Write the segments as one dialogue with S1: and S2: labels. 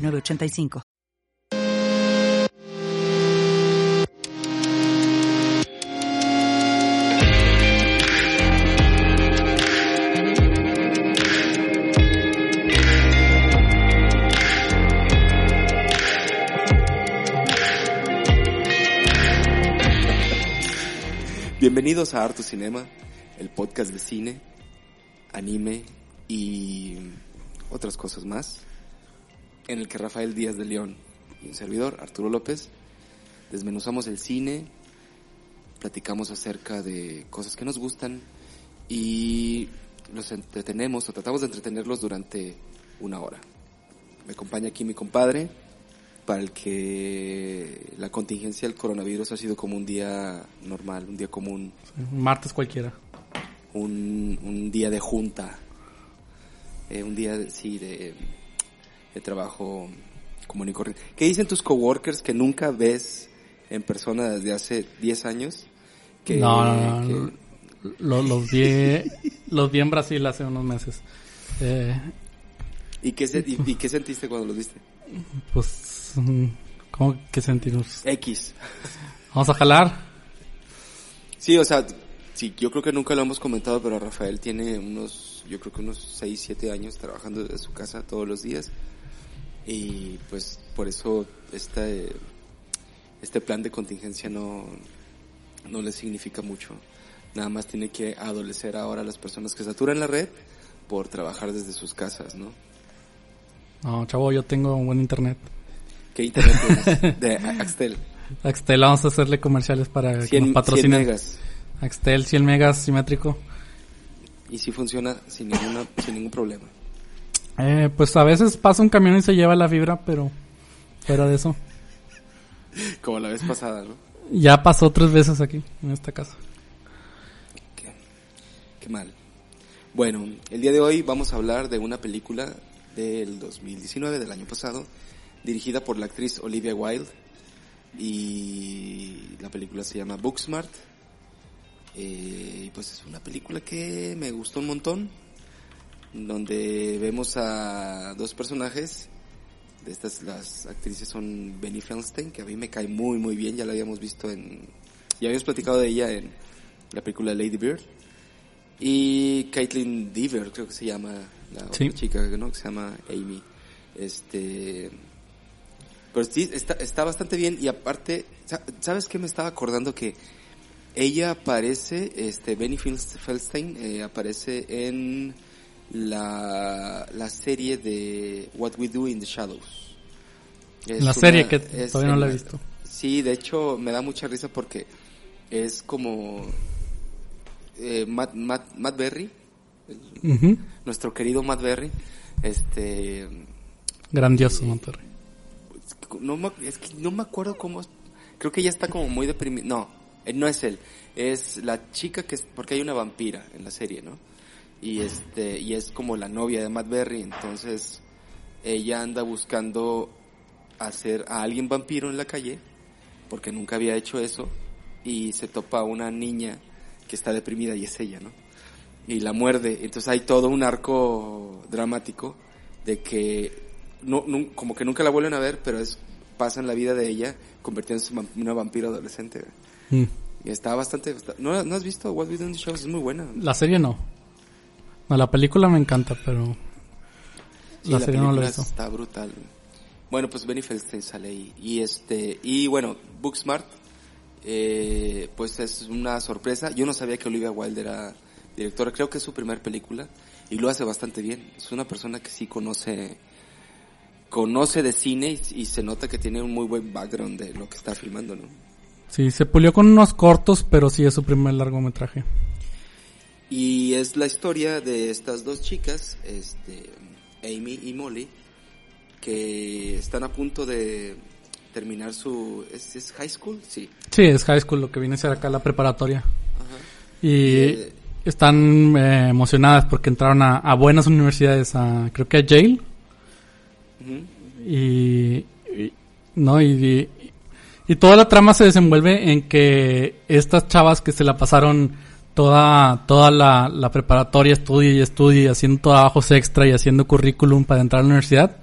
S1: 906985.
S2: Bienvenidos a Arto Cinema, el podcast de cine, anime y otras cosas más, en el que Rafael Díaz de León y un servidor, Arturo López, desmenuzamos el cine, platicamos acerca de cosas que nos gustan y los entretenemos o tratamos de entretenerlos durante una hora. Me acompaña aquí mi compadre, para el que la contingencia del coronavirus ha sido como un día normal, un día común.
S3: Un martes cualquiera.
S2: Un, un día de junta. Eh, un día, sí, de, de trabajo común y corriente. ¿Qué dicen tus coworkers que nunca ves en persona desde hace 10 años? Que,
S3: no, no, no, que... Los, los, vi, los vi en Brasil hace unos meses. Eh,
S2: ¿Y, qué se, y, y, qué sentiste cuando los viste?
S3: Pues, ¿cómo que sentimos?
S2: X.
S3: Vamos a jalar.
S2: Sí, o sea, sí, yo creo que nunca lo hemos comentado, pero Rafael tiene unos, yo creo que unos 6, 7 años trabajando desde su casa todos los días. Y pues por eso este, este plan de contingencia no, no le significa mucho. Nada más tiene que adolecer ahora a las personas que saturan la red por trabajar desde sus casas, ¿no?
S3: No, chavo, yo tengo un buen internet.
S2: ¿Qué internet tienes? De Axtel.
S3: Axtel, vamos a hacerle comerciales para
S2: 100,
S3: que nos patrocinen.
S2: 100 megas.
S3: Axtel, 100 megas simétrico.
S2: Y sí funciona sin, ninguna, sin ningún problema.
S3: Eh, pues a veces pasa un camión y se lleva la fibra, pero fuera de eso.
S2: Como la vez pasada, ¿no?
S3: Ya pasó tres veces aquí, en esta casa.
S2: Qué, qué mal. Bueno, el día de hoy vamos a hablar de una película del 2019, del año pasado, dirigida por la actriz Olivia Wilde y la película se llama Booksmart. Eh, pues es una película que me gustó un montón, donde vemos a dos personajes. De estas, las actrices son Benny Feldstein, que a mí me cae muy, muy bien, ya la habíamos visto en, ya habíamos platicado de ella en la película Lady Bird. Y Caitlin Dever, creo que se llama la
S3: Sí.
S2: otra chica, ¿no? Que se llama Amy. Este, pero sí, está, está bastante bien y aparte, sa- ¿sabes qué me estaba acordando? Que ella aparece, este, Benny Feldstein, eh, aparece en la, la serie de What We Do in the Shadows. Es
S3: la
S2: una-
S3: serie que todavía no la he visto.
S2: Sí, de hecho me da mucha risa porque es como eh, Matt, Matt, Matt Berry, el- nuestro querido Matt Berry, este,
S3: Grandioso, Monterrey.
S2: no me, es que no me acuerdo cómo, creo que ella está como muy deprimida, no, eh, no es él, es la chica que es, porque hay una vampira en la serie, ¿no? Y este, y es como la novia de Matt Berry, entonces ella anda buscando hacer a alguien vampiro en la calle, porque nunca había hecho eso, y se topa a una niña que está deprimida y es ella, ¿no? Y la muerde, entonces hay todo un arco dramático de que no, como que nunca la vuelven a ver, pero es pasa en la vida de ella convirtiéndose en una vampiro adolescente.
S3: Mm.
S2: Y está bastante... ¿no, ¿No has visto What We Do in the? Es muy buena.
S3: La serie no. No, la película me encanta, pero
S2: Sí,
S3: la, serie no
S2: película
S3: visto.
S2: Está brutal. Bueno, pues Benny Feldstein sale ahí. Y este, y bueno, Booksmart, eh, pues es una sorpresa. Yo no sabía que Olivia Wilde era directora, creo que es su primer película y lo hace bastante bien. Es una persona que sí conoce, conoce de cine y, y se nota que tiene un muy buen background de lo que está filmando, ¿no?
S3: Sí, se pulió con unos cortos, pero sí es su primer largometraje.
S2: Y es la historia de estas dos chicas, este, Amy y Molly, que están a punto de terminar su... ¿Es, es high school? Sí.
S3: Sí, es high school, lo que viene a ser acá la preparatoria.
S2: Ajá.
S3: Y
S2: Eh,
S3: están eh, emocionadas porque entraron a, a buenas universidades, a, creo que a Yale. Y, y- no, y, y, y toda la trama se desenvuelve en que estas chavas que se la pasaron toda, toda la, la preparatoria, estudia y estudia, y haciendo trabajos extra y haciendo currículum para entrar a la universidad,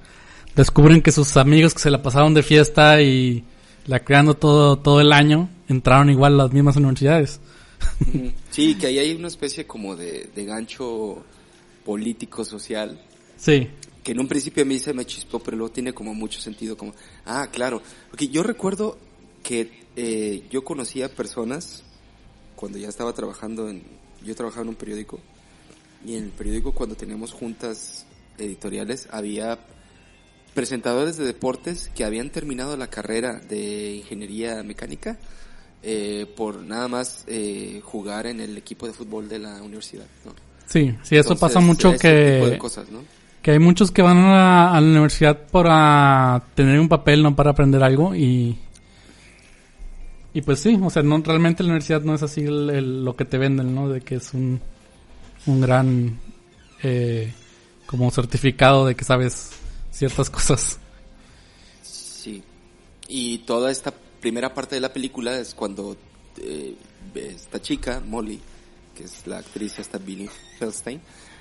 S3: descubren que sus amigos que se la pasaron de fiesta y la creando todo, todo el año, entraron igual a las mismas universidades.
S2: Sí, que ahí hay una especie como de, de gancho político social
S3: Sí,
S2: que en un principio a mí se me chispó, pero luego tiene como mucho sentido, como, ah, claro, porque yo recuerdo que eh, yo conocía personas cuando ya estaba trabajando en, yo trabajaba en un periódico, y en el periódico cuando teníamos juntas editoriales había presentadores de deportes que habían terminado la carrera de ingeniería mecánica eh, por nada más eh, jugar en el equipo de fútbol de la universidad. ¿no?
S3: sí, sí, eso
S2: Entonces,
S3: pasa mucho
S2: de
S3: que,
S2: cosas, ¿no?
S3: que hay muchos que van a, a la universidad para tener un papel, no para aprender algo y y pues sí, o sea, no realmente la universidad no es así el- lo que te venden, ¿no? De que es un un gran eh, como certificado de que sabes ciertas cosas.
S2: Sí. Y toda esta primera parte de la película es cuando eh, esta chica, Molly, que es la actriz esta Billy Feldstein,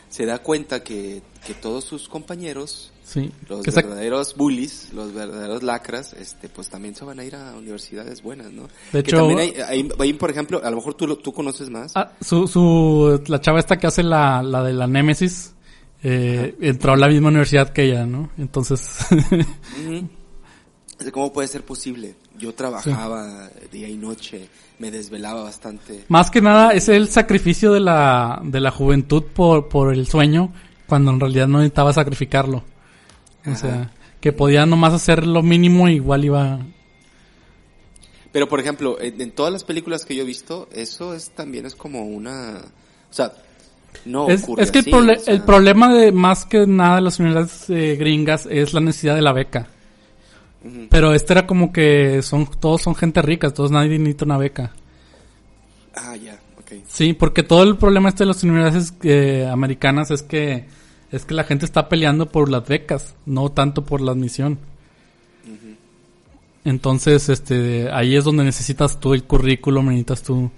S2: se da cuenta que, que todos sus compañeros,
S3: Sí,
S2: los
S3: que
S2: verdaderos bullies, los verdaderos lacras, este, pues también se van a ir a universidades buenas, ¿no?
S3: De
S2: que
S3: hecho-
S2: también hay, hay, hay, por ejemplo, a lo mejor tú, tú conoces más.
S3: Ah, su, su, la chava esta que hace la, la de la Némesis, eh, entró a la misma universidad que ella, ¿no? Entonces,
S2: ¿Cómo puede ser posible? Yo trabajaba día y noche, me desvelaba bastante.
S3: más que nada es el sacrificio de la, de la juventud por, por el sueño, cuando en realidad no necesitaba sacrificarlo. O
S2: Ajá.
S3: sea, que podía nomás hacer lo mínimo igual iba...
S2: Pero por ejemplo, en, todas las películas que yo he visto, eso es también es como una, o sea, no
S3: es,
S2: ocurre
S3: es que
S2: así,
S3: el, prole-
S2: o sea,
S3: el problema de más que nada de las universidades eh, gringas es la necesidad de la beca. Pero este era como que son todos son gente rica, todos nadie necesita una beca.
S2: Ah, ya, ok.
S3: Sí, porque todo el problema este de las universidades eh, americanas es que es que la gente está peleando por las becas, no tanto por la admisión. Entonces, este, ahí es donde necesitas tú el currículum, necesitas tú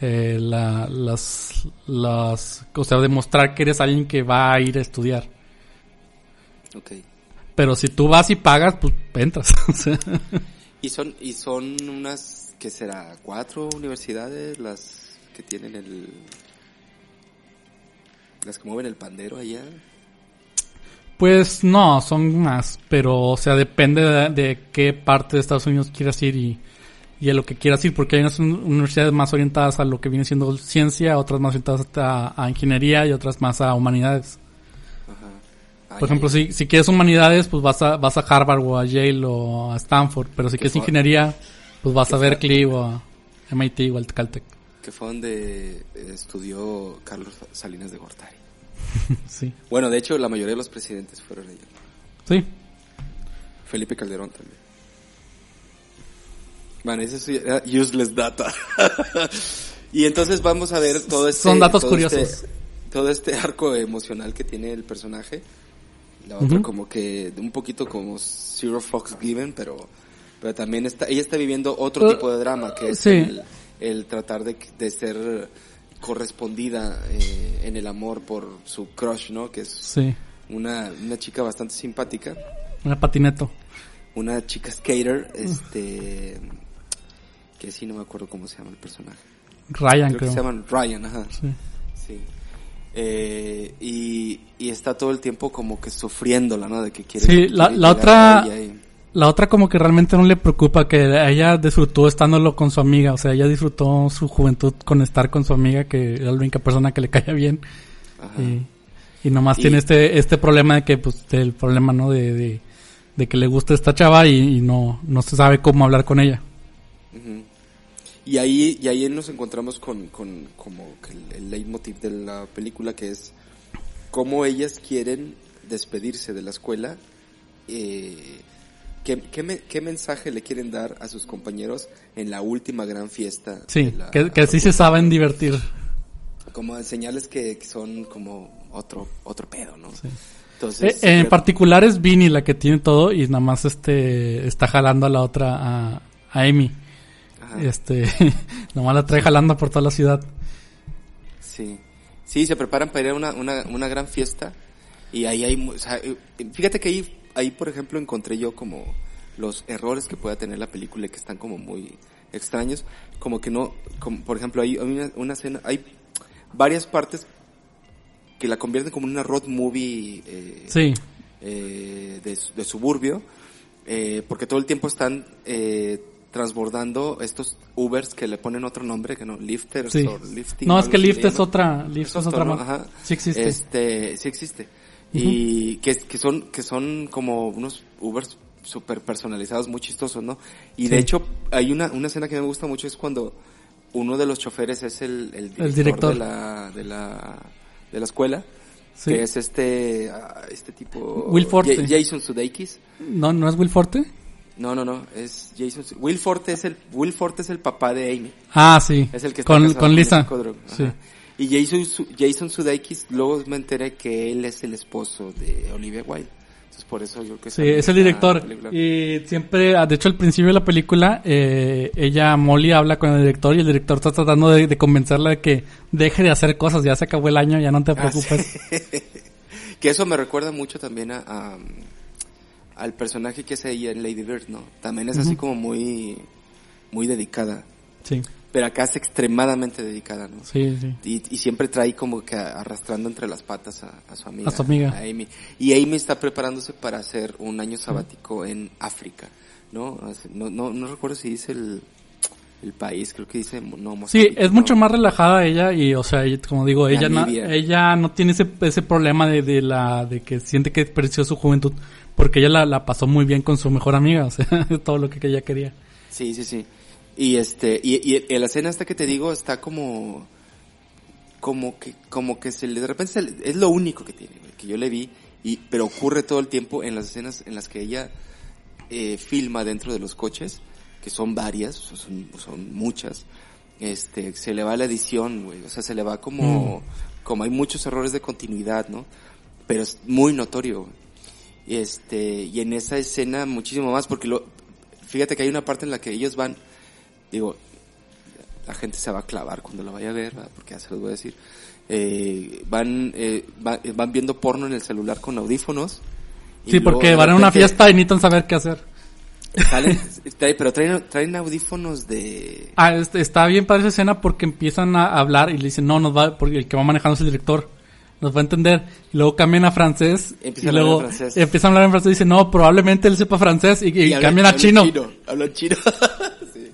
S3: eh, la, las, las, o sea, demostrar que eres alguien que va a ir a estudiar.
S2: Ok.
S3: Pero si tú vas y pagas, pues entras.
S2: Y son, y son unas, ¿qué será? ¿Cuatro universidades las que tienen el, las que mueven el pandero allá?
S3: Pues no, son más, pero o sea, depende de, de qué parte de Estados Unidos quieras ir y, y a lo que quieras ir, porque hay unas un- universidades más orientadas a lo que viene siendo ciencia, otras más orientadas a, a ingeniería y otras más a humanidades.
S2: Ajá.
S3: Por ejemplo, si, si quieres humanidades, pues vas a, vas a Harvard o a Yale o a Stanford, pero si quieres
S2: fue-
S3: ingeniería, pues vas a
S2: fue-
S3: Berkeley o a MIT o al Caltech.
S2: Que fue donde eh, estudió Carlos Salinas de Gortari.
S3: Sí.
S2: Bueno, de hecho, la mayoría de los presidentes fueron allá.
S3: Sí.
S2: Felipe Calderón también. Bueno, ese sí era useless data. y entonces vamos a ver todo este...
S3: Son datos
S2: todo
S3: curiosos.
S2: este- todo este arco emocional que tiene el personaje. La otra como que un poquito como Zero Fox Given, pero, pero también está, ella está viviendo otro
S3: Uh,
S2: tipo de drama, que es
S3: sí.
S2: el, el tratar de, de ser correspondida eh, en el amor por su crush, ¿no? Que es
S3: Sí.
S2: una, una chica bastante simpática
S3: Una patineto.
S2: una chica skater, este, que sí no me acuerdo cómo se llama el personaje.
S3: Ryan,
S2: Creo que
S3: creo.
S2: se llaman Ryan, ajá.
S3: Sí.
S2: Sí. Eh, y, y está todo el tiempo como que sufriéndola, ¿no? De que quiere.
S3: Sí, la-
S2: quiere
S3: la
S2: llegar
S3: otra-
S2: y-
S3: La otra como que realmente no le preocupa que ella disfrutó estándolo con su amiga, o sea, ella disfrutó su juventud con estar con su amiga que era la única persona que le caía bien
S2: ajá.
S3: y, y nomás
S2: Y-
S3: tiene este este problema de que pues el problema no de, de, de que le gusta esta chava y, y no no se sabe cómo hablar con ella.
S2: Y ahí, y ahí nos encontramos con, con como el, el leitmotiv de la película que es cómo ellas quieren despedirse de la escuela eh, ¿qué, qué, me- qué mensaje le quieren dar a sus compañeros en la última gran fiesta.
S3: Sí,
S2: la-
S3: que, que sí se saben divertir.
S2: Como enseñarles que, que son como otro, otro pedo, ¿no?
S3: Eh,
S2: Entonces,
S3: en particular es Vinny la que tiene todo y nada más este está jalando a la otra, a, a Amy.
S2: Ajá.
S3: Este, nomás la trae jalando por toda la ciudad.
S2: Sí. Sí, se preparan para ir a una, una, una gran fiesta y ahí hay, o sea, eh, fíjate que ahí, ahí, por ejemplo, encontré yo como los errores que pueda tener la película y que están como muy extraños, como que no, como, por ejemplo, hay, una, una escena, hay varias partes que la convierten como en una road movie eh,
S3: Sí,
S2: eh, de, de suburbio, eh, porque todo el tiempo están eh, transbordando estos Ubers que le ponen otro nombre, que no, lifters
S3: sí.
S2: o lifting.
S3: No, es que Lyft es otra, Lyft es otra
S2: ¿no? Ajá.
S3: Sí existe.
S2: Este, sí existe. Y que, que son, que son como unos Ubers super personalizados, muy chistosos, ¿no? Y de hecho, hay una, una escena que me gusta mucho es cuando uno de los choferes es el, el director,
S3: director.
S2: De, la, de la, de la escuela.
S3: Sí.
S2: Que es este, ah, este tipo...
S3: Will Forte.
S2: Ja- Jason Sudeikis.
S3: No, no es Will Forte.
S2: No, no, no, es Jason. Will Forte es el, Will Forte es el papá de Amy.
S3: Ah, sí.
S2: Es el que está
S3: con, con Lisa. Sí.
S2: Y Jason, Jason Sudeikis, luego me enteré que él es el esposo de Olivia Wilde. Entonces por eso yo creo que
S3: Sí, es el director. Y siempre, ah, de hecho, al principio de la película, eh, ella, Molly, habla con el director y el director está tratando de, de convencerla de que deje de hacer cosas. Ya se acabó el año, ya no te
S2: Ah,
S3: preocupes.
S2: Que eso me recuerda mucho también a, a- al personaje que es ella en Lady Bird, ¿no? También es así como muy, muy dedicada.
S3: Sí,
S2: Pero acá es extremadamente dedicada, ¿no?
S3: sí, sí.
S2: Y, y siempre trae como que arrastrando entre las patas a, a su amiga.
S3: A su amiga.
S2: a Amy. Y Amy está preparándose para hacer un año sabático en África, ¿no? No, no, no recuerdo si dice el, el país, creo que dice, no,
S3: Sí,
S2: Mozambique,
S3: es mucho
S2: ¿no?
S3: más relajada ella y, o sea, como digo, ella no, ella no tiene ese, ese problema de, de la, de que siente que desperdició su juventud porque ella la, la pasó muy bien con su mejor amiga, o sea, todo lo que ella quería.
S2: Sí, sí, sí. Y este, y, y la escena esta que te digo está como, como que, como que se le, de repente se le- es lo único que tiene, que yo le vi, y, pero ocurre todo el tiempo en las escenas en las que ella, eh, filma dentro de los coches, que son varias, son, son muchas, este, se le va la edición, güey, o sea, se le va como, como hay muchos errores de continuidad, ¿no? Pero es muy notorio, güey. Este, y en esa escena muchísimo más, porque lo, fíjate que hay una parte en la que ellos van, digo, la gente se va a clavar cuando lo vaya a ver, ¿verdad? porque ya se los voy a decir, eh, van, eh, va- van viendo porno en el celular con audífonos. y
S3: Sí, porque van a una fiesta y necesitan saber qué hacer.
S2: salen- trae- pero traen, traen audífonos de...
S3: Ah, este, está bien para esa escena porque empiezan a hablar y le dicen, no, nos va, porque el que va manejando es el director, nos va a entender. Y luego cambian a francés
S2: Empieza
S3: y
S2: a
S3: luego
S2: francés.
S3: empiezan a hablar en francés y dicen, no, probablemente él sepa francés y, y
S2: y hablan-
S3: cambian a
S2: hablan
S3: chino.
S2: Hablan chino. sí.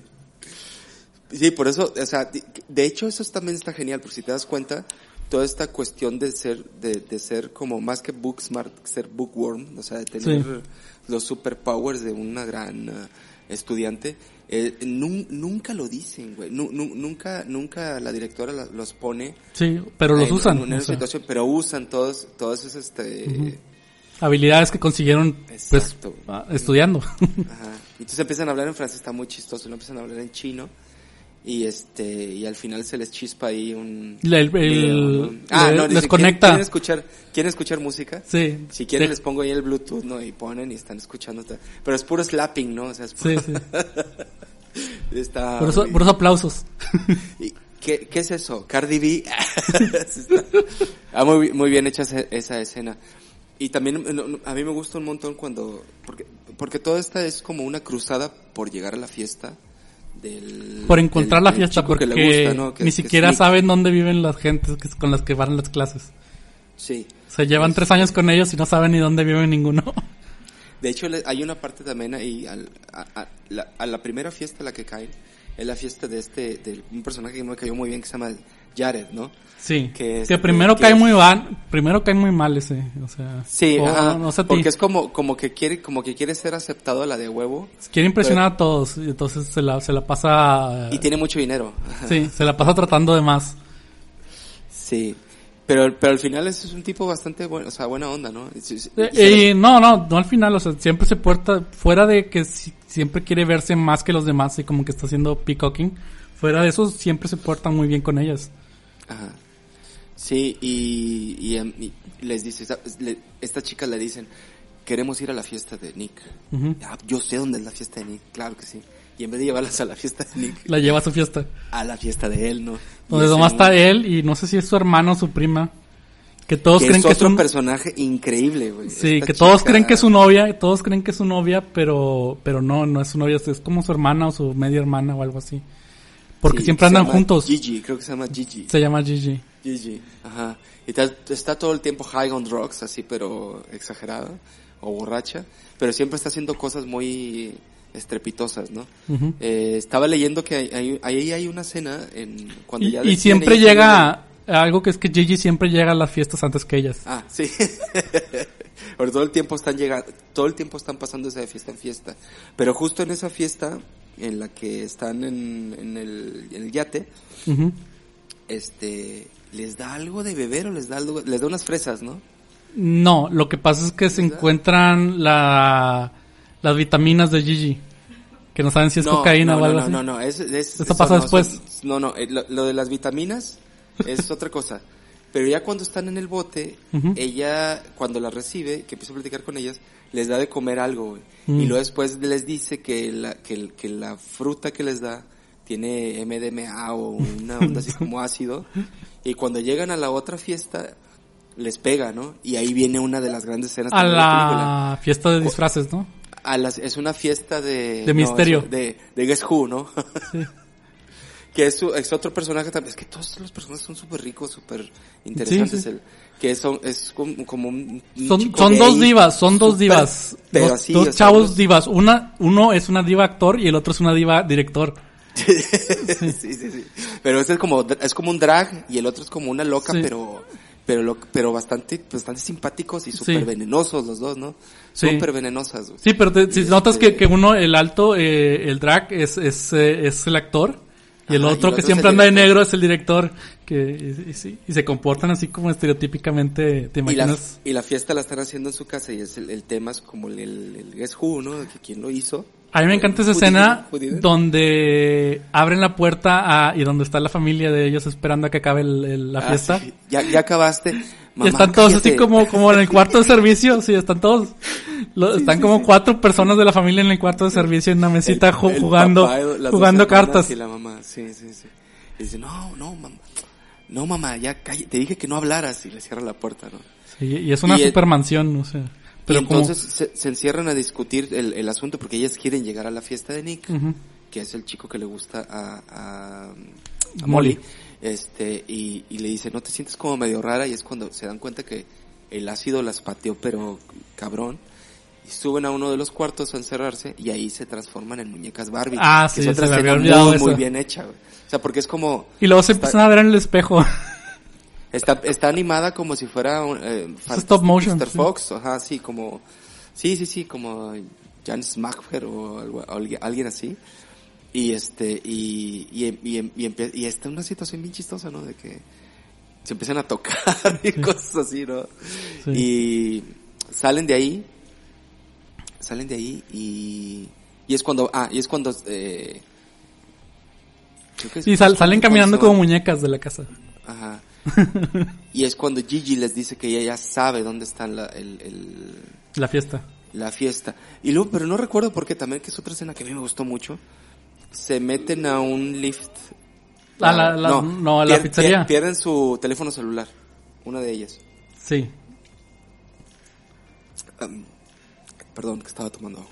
S2: Sí, por eso, o sea, de- hecho eso también está genial, porque si te das cuenta, toda esta cuestión de ser, de, de ser como más que book smart, ser bookworm, o sea, de tener
S3: Sí.
S2: los superpowers de una gran eh, estudiante, eh, nun- nunca lo dicen, güey, Nu- nu- nunca, nunca la directora la- los pone
S3: Sí, pero los
S2: en-
S3: usan.
S2: en una
S3: o sea,
S2: situación, pero usan todos, todos esos, este,
S3: habilidades que consiguieron pues,
S2: Exacto.
S3: ah, estudiando.
S2: Ajá. Y entonces empiezan a hablar en francés, está muy chistoso, no empiezan a hablar en chino. Y este, y al final se les chispa ahí un...
S3: El- el-
S2: video, ¿no? Ah, no,
S3: les
S2: dicen,
S3: conecta.
S2: ¿quieren, escuchar, ¿quieren escuchar música?
S3: sí.
S2: Si quieren
S3: Sí.
S2: les pongo ahí el Bluetooth, ¿no? Y ponen y están escuchando. Pero es puro slapping, ¿no? O sea, es puro-
S3: sí.
S2: está
S3: Por eso,
S2: muy-
S3: por eso aplausos.
S2: ¿Y ¿Qué, ¿Qué es eso? Cardi B. Ah, muy, muy bien hecha esa, escena. Y también a mí me gusta un montón cuando, porque, porque toda esta es como una cruzada por llegar a la fiesta del...
S3: Por encontrar
S2: del-
S3: la fiesta, porque
S2: gusta, ¿no? Que-
S3: ni
S2: es
S3: siquiera saben dónde viven las gentes con las que van las clases.
S2: Sí.
S3: Se llevan tres años con ellos y no saben ni dónde vive ninguno.
S2: De hecho, hay una parte también ahí, al- a, a- la, a la primera fiesta a la que caen, es la fiesta de este, de un personaje que me cayó muy bien que se llama Jared, ¿no?
S3: Sí.
S2: Que
S3: Que,
S2: es-
S3: primero
S2: que
S3: cae
S2: es-
S3: muy mal, primero cae muy mal ese, o sea.
S2: Sí,
S3: o
S2: ajá,
S3: no, no sé a ti.
S2: porque es como, como que quiere, como que quiere ser aceptado a la de huevo
S3: Quiere impresionar a todos y entonces se la, se la pasa,
S2: y tiene mucho dinero.
S3: Sí, se la pasa tratando de más.
S2: Sí. Pero, pero al final es, un tipo bastante bueno, o sea, buena onda, ¿no? Y
S3: Eh,
S2: y
S3: y no, no, no al final, o sea, siempre se porta, fuera de que si- siempre quiere verse más que los demás y como que está haciendo peacocking, fuera de eso siempre se porta muy bien con ellas.
S2: Ajá. Sí, y, y, em, y les dice, esta- le- estas chicas le dicen, queremos ir a la fiesta de Nick. Ah, yo sé dónde es la fiesta de Nick, claro que sí. Y en vez de llevarlas a la fiesta de Nick,
S3: La lleva a su fiesta.
S2: a la fiesta de él, ¿no?
S3: Donde nomás está él y no sé si es su hermano o su prima. Que todos
S2: que
S3: creen
S2: es
S3: que es un...
S2: personaje increíble, güey.
S3: Sí,
S2: Esta
S3: que todos creen que es su novia, todos creen que es su novia, pero, pero no, no es su novia, es como su hermana o su media hermana o algo así. Porque
S2: Sí,
S3: siempre andan juntos.
S2: Gigi, creo que se llama Gigi.
S3: Se llama Gigi.
S2: Gigi, ajá. Y está, está todo el tiempo high on drugs, así, pero exagerada, o borracha, pero siempre está haciendo cosas muy estrepitosas, ¿no?
S3: Ujú.
S2: Eh, estaba leyendo que hay- hay- ahí hay, una escena en cuando
S3: Y,
S2: ya
S3: y siempre llega, algo que es que Gigi siempre llega a las fiestas antes que ellas.
S2: Ah, sí. Pero todo el tiempo están llegando, todo el tiempo están pasándose de fiesta en fiesta. Pero justo en esa fiesta en la que están en, en el, en el yate, este, les da algo de beber o les da algo, les da unas fresas, ¿no?
S3: No, lo que pasa es que se encuentran la, las vitaminas de Gigi. Que no saben si es
S2: no,
S3: cocaína
S2: no,
S3: o algo
S2: no,
S3: así.
S2: no, no, es, es-
S3: Esto
S2: eso
S3: pasa
S2: no,
S3: después.
S2: son- no, no, eh, lo, lo de las vitaminas es otra cosa. Pero ya cuando están en el bote, ella, cuando las recibe, que empieza a platicar con ellas, les da de comer algo, güey.
S3: Mm.
S2: Y luego después les dice que la, que, la fruta que les da tiene MDMA o una onda así como ácido. Y cuando llegan a la otra fiesta, les pega, ¿no? Y ahí viene una de las grandes escenas
S3: A
S2: de la película.
S3: la fiesta de disfraces, ¿no?
S2: A las, es una fiesta de...
S3: De
S2: no,
S3: misterio.
S2: de, de Guess Who, ¿no?
S3: Sí.
S2: que es, su- es otro personaje también. Es que todos los personajes son súper ricos, súper interesantes.
S3: Sí, sí.
S2: El, que son, es como, como un, un
S3: Son,
S2: chico
S3: son
S2: gay,
S3: dos divas, son dos divas.
S2: Pero
S3: dos
S2: así,
S3: dos
S2: sea,
S3: chavos divas. Una, uno es una diva actor y el otro es una diva director.
S2: sí, sí, sí. Pero este es como, es como un drag y el otro es como una loca,
S3: Sí.
S2: pero, pero, lo- pero bastante, bastante simpáticos y súper
S3: Sí.
S2: venenosos los dos, ¿no?
S3: Sí.
S2: Súper venenosas. güey.
S3: Sí, pero te- si notas
S2: este-
S3: que, que uno, el alto, eh, el drag es, es, eh, es el actor. Y el
S2: Ajá, y
S3: otro
S2: el
S3: que
S2: otro
S3: siempre anda de negro es el director. Que, y, y sí, y se comportan así como estereotípicamente, ¿te
S2: Y la,
S3: imaginas?
S2: y la fiesta la están haciendo en su casa y es el, el tema es como el, el, el Guess Who, ¿no? Que quién lo hizo.
S3: A mí me encanta esa escena donde abren la puerta a, y donde está la familia de ellos esperando a que acabe el- el- la
S2: Ah,
S3: fiesta.
S2: sí. Ya, ya acabaste.
S3: y están todos así como, como en el cuarto de servicio, sí, están todos, lo- están como cuatro personas de la familia en el cuarto de servicio en una mesita
S2: El-
S3: ju-
S2: el
S3: jugando,
S2: papá,
S3: jugando cartas.
S2: Y la mamá, sí, sí, sí. Y dice, no, no, mamá. No, mamá, ya cállate. Te dije que no hablaras y le cierra la puerta,
S3: y es una supermansión, no sé. Pero como,
S2: entonces se, se encierran a discutir el, el asunto porque ellas quieren llegar a la fiesta de Nick, que es el chico que le gusta a, a, a
S3: Molly.
S2: Molly. Este, y, y le dice, no te sientes como medio rara y es cuando se dan cuenta que el ácido las pateó pero cabrón. Y suben a uno de los cuartos a encerrarse y ahí se transforman en muñecas Barbie.
S3: Ah,
S2: que
S3: sí,
S2: es otra
S3: se me había olvidado
S2: muy, bien hecha, güey. O sea, porque es como,
S3: y luego se
S2: está-
S3: empiezan a ver en el espejo.
S2: Está, está animada como si fuera un, eh,
S3: stop motion,
S2: Mr.
S3: sí.
S2: Fox, ajá, sí, como, sí, sí, sí, como Jan Smackfer o algo- alguien, así. Y este, y, y, y, y, empie- y está una situación bien chistosa, ¿no? De que se empiezan a tocar y cosas así, ¿no?
S3: Sí.
S2: Y salen de ahí, salen de ahí y, y es cuando, ah, y es cuando, eh,
S3: Y sal- salen caminando como muñecas de la casa.
S2: Ajá. y es cuando Gigi les dice que ella ya sabe dónde está la, el, el-
S3: La fiesta.
S2: la fiesta. Y luego, pero no recuerdo por qué también, que es otra escena que a mí me gustó mucho. Se meten a un lift.
S3: A la- la- no, a la pizzería.
S2: pierden su teléfono celular. Una de ellas.
S3: Sí.
S2: Perdón, que estaba tomando agua.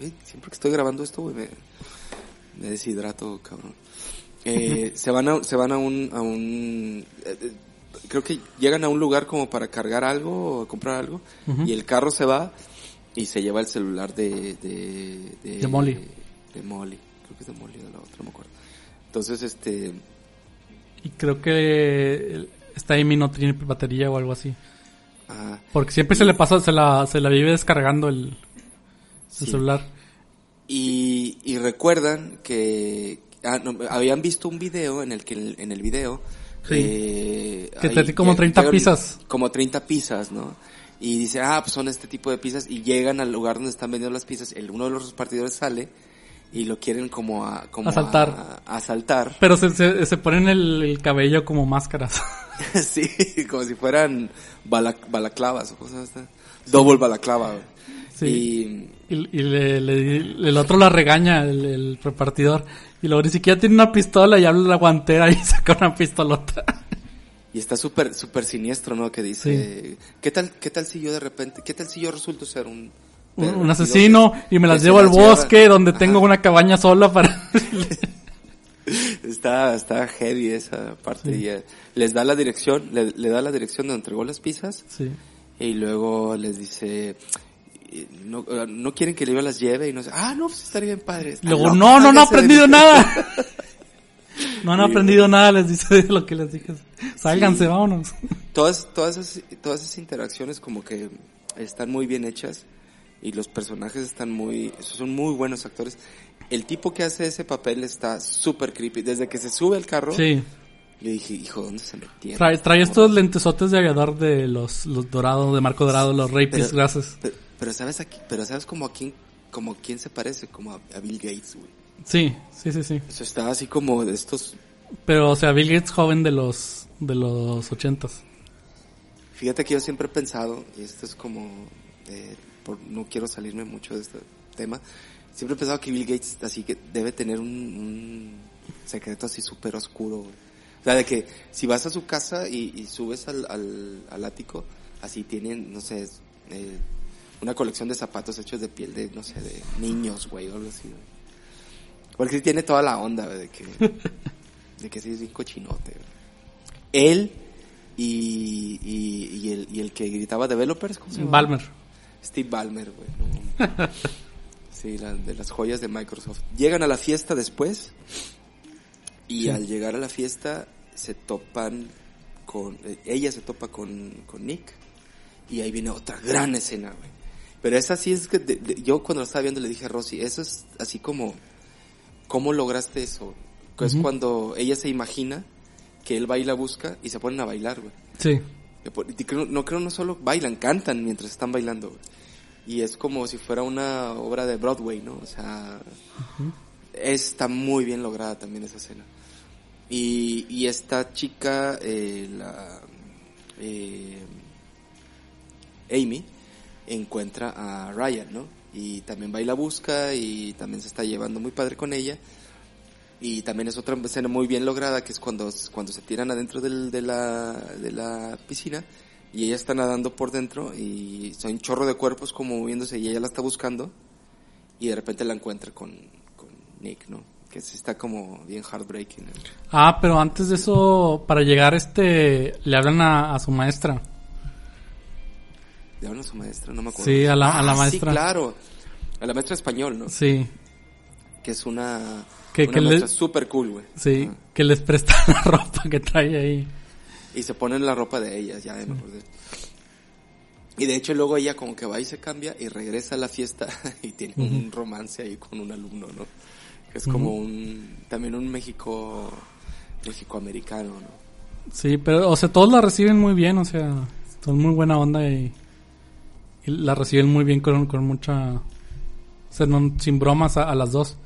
S2: Eh, Siempre que estoy grabando esto, güey, me, me deshidrato, cabrón. Eh, se van a, se van a un, a un, eh, eh, creo que llegan a un lugar como para cargar algo o comprar algo, y el carro se va y se lleva el celular de, de, de,
S3: De Molly.
S2: De Molly. Creo que es de Molly de la otra, no me acuerdo. Entonces, este,
S3: Y creo que esta Amy no tiene batería o algo así.
S2: ajá.
S3: Porque siempre se le pasa, se la, se la vive descargando el, el
S2: Sí.
S3: celular.
S2: Y, y recuerdan que ah, no, habían visto un video en el que en el video
S3: Sí.
S2: Eh,
S3: Que te di como
S2: lle-
S3: 30
S2: llegan-
S3: pizzas.
S2: Como 30 pizzas, ¿no? Y dice, ah, pues son este tipo de pizzas. Y llegan al lugar donde están vendiendo las pizzas. El, uno de los repartidores sale y lo quieren como a... Como
S3: Asaltar.
S2: A, a asaltar.
S3: Pero se, se, se ponen el, el cabello como máscaras.
S2: sí, como si fueran bala- balaclavas o cosas. Double balaclava.
S3: Sí. Y, y le, le- el otro la regaña, el, el repartidor. Y luego ni siquiera tiene una pistola y habla la guantera y saca una pistolota.
S2: Y, está súper, súper siniestro, ¿no? Que dice, ¿qué tal, qué tal si yo de repente, qué tal si yo resulto ser un...
S3: Un, asesino y me las llevo al
S2: lleva?
S3: bosque donde
S2: Ajá.
S3: tengo una cabaña sola para...
S2: Está, está heavy esa parte. Y, eh, les da la dirección, le, le da la dirección donde entregó las pizzas
S3: sí.
S2: y luego les dice, no, no quieren que yo las lleve y no sé, ah, no, pues estaría bien padre.
S3: Luego,
S2: loco,
S3: no, no, no
S2: sálganse de
S3: aprendido nada. No han aprendido nada, les dice de lo que les dije. Sálganse,
S2: Sí.
S3: vámonos.
S2: todas, todas, esas, todas esas interacciones como que están muy bien hechas y los personajes están muy, son muy buenos actores. El tipo que hace ese papel está súper creepy. Desde que se sube al carro,
S3: Sí.
S2: yo dije, hijo, ¿dónde se metieron?
S3: Trae, trae estos lentesotes de aviador de los, los dorados, de Marco Dorado, los Glasses.
S2: Pero, pero sabes aquí, pero sabes como a quién, como a quién se parece, como a, a Bill Gates, güey.
S3: Sí, sí, sí, sí.
S2: Eso está así como de estos,
S3: Pero, o sea, Bill Gates joven de los, de los ochentas.
S2: fíjate que yo siempre he pensado, y esto es como, eh, por- no quiero salirme mucho de este tema, siempre he pensado que Bill Gates así que debe tener un, un secreto así súper oscuro, güey. O sea, de que si vas a su casa y, y subes al, al, al ático, así tienen, no sé, eh, una colección de zapatos hechos de piel de, no sé, de niños, güey, o algo así, güey. Porque sí tiene toda la onda, güey, de que, de que sí es bien cochinote, güey. Él y, y, y el, y el que gritaba developers, ¿cómo se llama?
S3: Balmer.
S2: Steve Ballmer, güey. no. sí, la- de las joyas de Microsoft. Llegan a la fiesta después y
S3: Sí.
S2: al llegar a la fiesta se topan con... eh, ella se topa con, con Nick y ahí viene otra gran escena, güey. Pero esa sí es que de- de- yo cuando lo estaba viendo le dije a Rosy, eso es así como... ¿Cómo lograste eso? Que Es cuando ella se imagina que él va y la busca y se ponen a bailar, güey.
S3: Sí.
S2: No creo no solo bailan, cantan mientras están bailando. güey. Y es como si fuera una obra de Broadway, ¿no? O sea, está muy bien lograda también esa escena. Y, y esta chica, eh, la eh, Amy, encuentra a Ryan, ¿no? Y también va y la busca y también se está llevando muy padre con ella. Y también es otra escena muy bien lograda, que es cuando, cuando se tiran adentro del, de, la, de la piscina y ella está nadando por dentro y son un chorro de cuerpos como moviéndose y ella la está buscando y de repente la encuentra con, con Nick, ¿no? Que sí está como bien heartbreaking. ¿no?
S3: Ah, pero antes de eso, para llegar, este, le hablan a, a su maestra.
S2: ¿Le hablan a su maestra? No me acuerdo.
S3: Sí, a la- a la
S2: Ah,
S3: maestra.
S2: Sí, claro. A la maestra español, ¿no?
S3: Sí,
S2: Que es una,
S3: Que-
S2: una
S3: que
S2: maestra súper cool, güey.
S3: sí, que les presta la ropa que trae ahí.
S2: Y se ponen la ropa de ellas, ya me acordé. Y de hecho luego ella como que va y se cambia y regresa a la fiesta y tiene un romance ahí con un alumno, ¿no? Que es como un, también un México, México americano, ¿no?
S3: Sí, pero, o sea, todos la reciben muy bien, o sea, son muy buena onda y, y la reciben muy bien con, con mucha, o sea, no- sin bromas a, a las dos.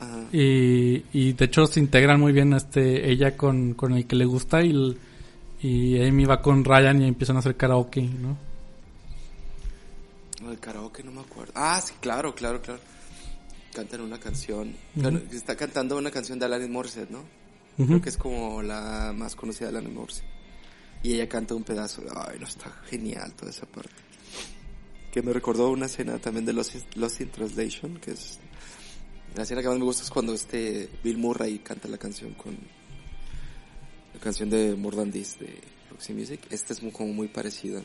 S2: Ajá.
S3: Y, y de hecho se integran muy bien este ella con, con el que le gusta y, el- y Amy va con Ryan y empiezan a hacer karaoke, ¿no?
S2: El karaoke no me acuerdo. Ah, sí, claro, claro, claro. Cantan una canción. Está cantando una canción de Alanis Morissette, ¿no? Creo que es como la más conocida de Alanis Morissette. Y ella canta un pedazo. Ay, no, está genial toda esa parte. Que me recordó una escena también de Lost in, Lost in Translation, que es... La escena que más me gusta es cuando este Bill Murray canta la canción con... La canción de This de Roxy Music. Esta es muy- como muy parecida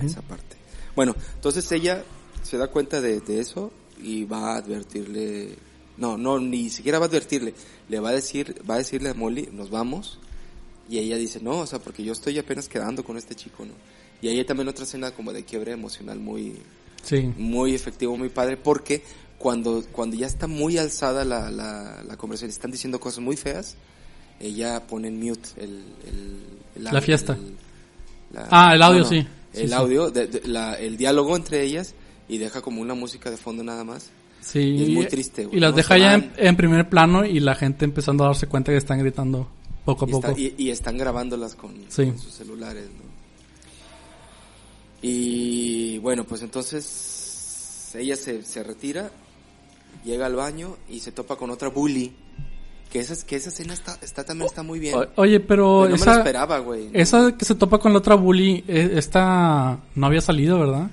S2: a esa parte. Bueno, entonces ella se da cuenta de, de eso y va a advertirle, no, no, ni siquiera va a advertirle, le va a decir, va a decirle a Molly, nos vamos, y ella dice, no, o sea, porque yo estoy apenas quedando con este chico, ¿no? Y ahí hay también otra escena como de quiebre emocional muy,
S3: Sí,
S2: muy efectivo, muy padre, porque cuando, cuando ya está muy alzada la, la, la conversación, están diciendo cosas muy feas, ella pone en mute el, el, el
S3: La fiesta.
S2: el- la-
S3: Ah, el audio, sí. Sí,
S2: El
S3: sí.
S2: audio, de- de- la- el diálogo entre ellas y deja como una música de fondo nada más.
S3: Sí,
S2: Y es muy triste, güey.
S3: Y las
S2: No
S3: deja ya en, en primer plano y la gente empezando a darse cuenta que están gritando poco a
S2: Y,
S3: poco.
S2: está- y- y están grabándolas con,
S3: Sí.
S2: con sus celulares, ¿no? Y bueno, pues entonces ella se, se retira, llega al baño y se topa con otra bully. Que esa, que esa escena está, está también está muy bien.
S3: O- Oye, pero
S2: Pero no me
S3: esa,
S2: lo esperaba, güey.
S3: esa que se topa con la otra bully, eh, esta no había salido, ¿verdad?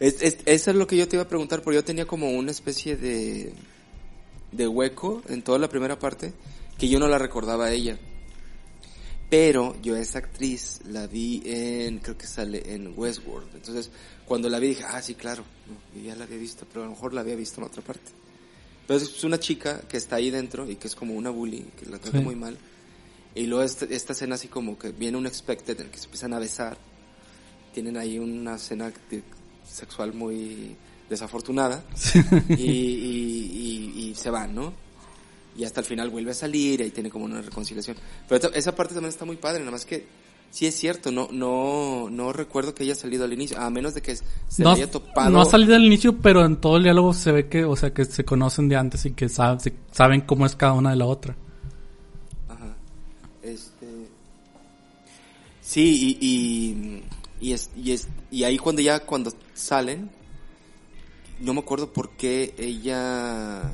S2: Es, es- eso es lo que yo te iba a preguntar, porque yo tenía como una especie de, de hueco en toda la primera parte que yo no la recordaba a ella. Pero yo a esa actriz la vi en, creo que sale en Westworld. Entonces, cuando la vi dije, ah, sí, claro, no, ya la había visto, pero a lo mejor la había visto en otra parte. Pero es una chica que está ahí dentro y que es como una bully, que la trata
S3: Sí.
S2: muy mal. Y luego esta, esta escena así como que viene un expected en el que se empiezan a besar. Tienen ahí una escena sexual muy desafortunada. y, y, y- y se van, ¿no? Y hasta el final vuelve a salir y ahí tiene como una reconciliación. Pero esa- parte también está muy padre, nada más que sí es cierto, no no no recuerdo que haya salido al inicio, a menos de que se
S3: no,
S2: haya topado.
S3: no ha salido al inicio, pero en todo el diálogo se ve que, o sea, que se conocen de antes y que se- saben cómo es cada una de la otra.
S2: Ajá. Este. Sí, y, y, y, es, y, es, y ahí cuando ya, cuando salen, no me acuerdo por qué ella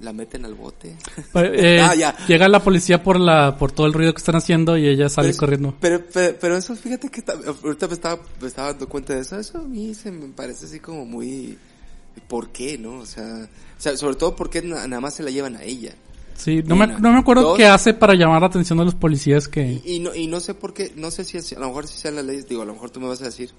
S2: la meten al bote.
S3: Eh,
S2: Ah, ya.
S3: Llega la policía por la, por todo el ruido que están haciendo y ella sale
S2: Pero es-
S3: corriendo.
S2: Pero, pero, pero eso, fíjate que ta- ahorita me estaba, me estaba dando cuenta de eso. Eso a mí se me parece así como muy... ¿Por qué, no? O sea, o sea sobre todo porque na- nada más se la llevan a ella.
S3: Sí, no me, no me acuerdo
S2: Dos.
S3: qué hace para llamar la atención de los policías que...
S2: Y, y no, y no sé por qué, no sé si es- a lo mejor si sean las leyes, digo, a lo mejor tú me vas a decir,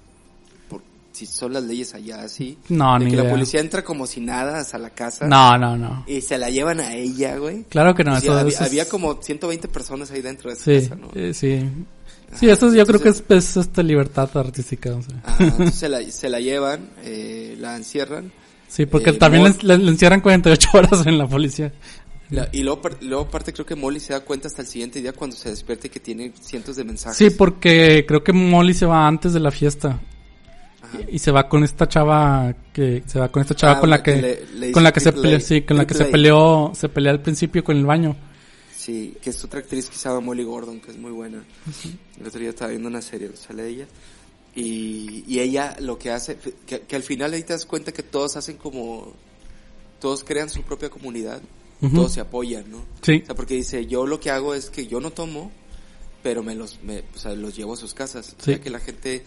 S2: si son las leyes allá así.
S3: No,
S2: de
S3: ni
S2: que la
S3: idea.
S2: policía entra como si nada a la casa.
S3: No, no, no.
S2: Y se la llevan a ella, güey.
S3: Claro que no. Eso-
S2: había,
S3: eso es-
S2: había como 120 personas ahí dentro de esa
S3: Sí,
S2: casa, ¿no?
S3: eh, sí. Sí, eso yo creo que es, es esta libertad artística. o sea.
S2: Ajá, entonces se la, se la llevan, eh, la encierran.
S3: Sí, porque
S2: Eh,
S3: también
S2: Mol-
S3: le, le- encierran 48 horas en la policía.
S2: la- y luego, luego aparte creo que Molly se da cuenta hasta el siguiente día cuando se despierta y que tiene cientos de mensajes.
S3: Sí, porque creo que Molly se va antes de la fiesta.
S2: Ajá.
S3: Y se va con esta chava que se va con esta chava
S2: Ah,
S3: con la que,
S2: le- le
S3: con la que se peleó, sí, con la que se peleó, se pelea al principio con el baño.
S2: Sí, que es otra actriz que se llama Molly Gordon, que es muy buena. El otro día estaba viendo una serie, sale ella. Y, y ella lo que hace, que, que al final ahí te das cuenta que todos hacen como, todos crean su propia comunidad,
S3: Ujú.
S2: todos se apoyan, ¿no?
S3: Sí.
S2: O sea, porque dice, yo lo que hago es que yo no tomo, pero me los, me, o sea, los llevo a sus casas. O sea,
S3: Sí.
S2: que la gente